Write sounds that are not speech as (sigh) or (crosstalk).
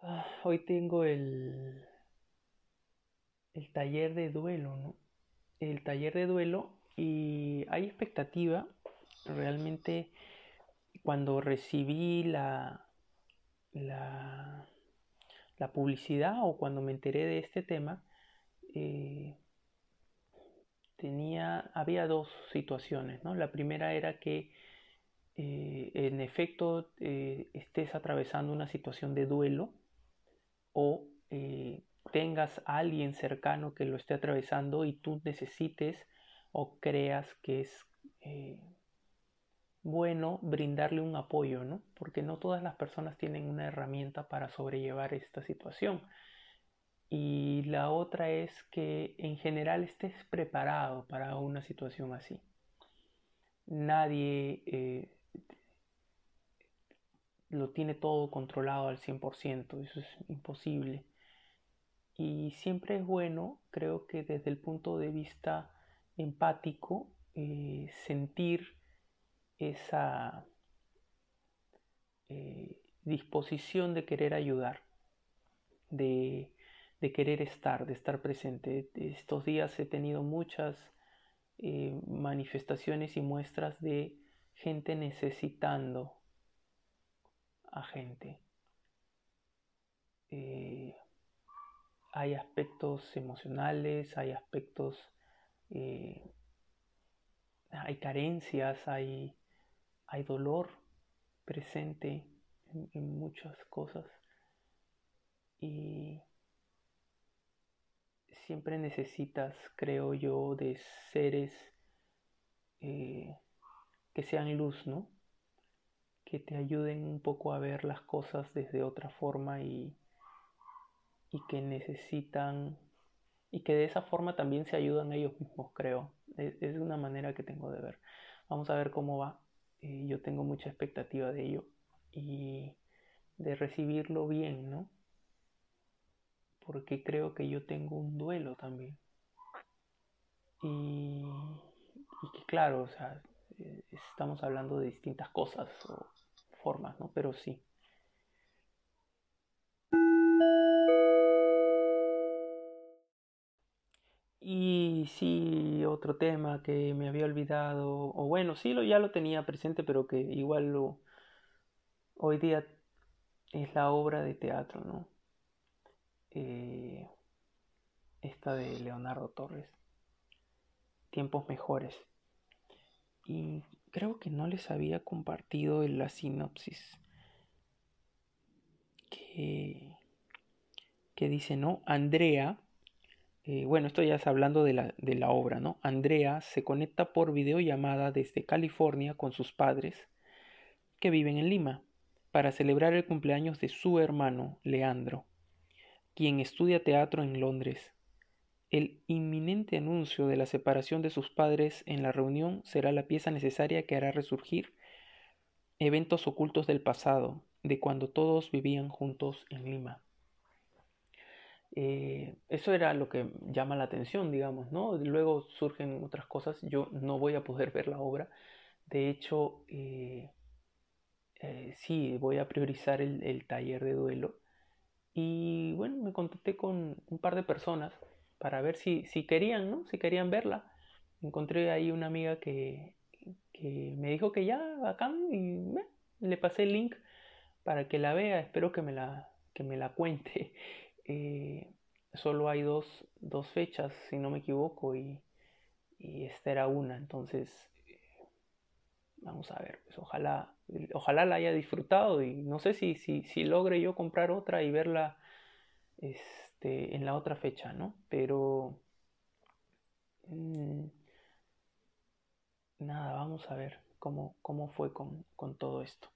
Ah, hoy tengo el, el taller de duelo, ¿no? El taller de duelo y hay expectativa. Realmente cuando recibí la, la, la publicidad o cuando me enteré de este tema, eh, tenía, había dos situaciones, ¿no? La primera era que eh, en efecto eh, estés atravesando una situación de duelo o eh, tengas a alguien cercano que lo esté atravesando y tú necesites o creas que es bueno brindarle un apoyo, ¿no? Porque no todas las personas tienen una herramienta para sobrellevar esta situación. Y la otra es que en general estés preparado para una situación así. Nadie eh, lo tiene todo controlado al 100%, eso es imposible. Y siempre es bueno, creo que desde el punto de vista empático, eh, sentir esa eh, disposición de querer ayudar, de, de, querer estar, de estar presente. Estos días he tenido muchas eh, manifestaciones y muestras de gente necesitando a gente. Eh, hay aspectos emocionales, hay aspectos, eh, hay carencias, hay, hay dolor presente en, muchas cosas y siempre necesitas, creo yo, de seres eh, que sean luz, ¿no? Que te ayuden un poco a ver las cosas desde otra forma y, y que necesitan y que de esa forma también se ayudan ellos mismos, creo. Es, una manera que tengo de ver. Vamos a ver cómo va. Eh, yo tengo mucha expectativa de ello y de recibirlo bien, ¿no? Porque creo que yo tengo un duelo también. Y, y que claro, o sea, estamos hablando de distintas cosas o formas, ¿no? Pero sí. Y sí, otro tema que me había olvidado, o bueno, sí lo, ya lo tenía presente, pero que igual lo, hoy día es la obra de teatro, ¿no? Eh, esta de Leonardo Torres, Tiempos Mejores. Y creo que no les había compartido en la sinopsis que, que dice, ¿no? Andrea, eh, bueno, esto ya es hablando de la, de la obra, ¿no? Andrea se conecta por videollamada desde California con sus padres que viven en Lima para celebrar el cumpleaños de su hermano, Leandro, quien estudia teatro en Londres. El inminente anuncio de la separación de sus padres en la reunión será la pieza necesaria que hará resurgir eventos ocultos del pasado, de cuando todos vivían juntos en Lima. Eh, eso era lo que llama la atención, digamos, ¿no? Luego surgen otras cosas, yo no voy a poder ver la obra, de hecho, eh, eh, sí, voy a priorizar el, el taller de duelo. Y bueno, me contacté con un par de personas para ver si, si querían, ¿no? Si querían verla. Encontré ahí una amiga que, que me dijo que ya, acá y le pasé el link para que la vea. Espero que me la, que me la cuente. (laughs) Eh, solo hay dos, dos, fechas, si no me equivoco, y, y esta era una. Entonces, vamos a ver, pues ojalá, ojalá la haya disfrutado y no sé si, si, si logre yo comprar otra y verla. Este, en la otra fecha, ¿no? Pero... Mm, nada, vamos a ver cómo, cómo fue con, con todo esto.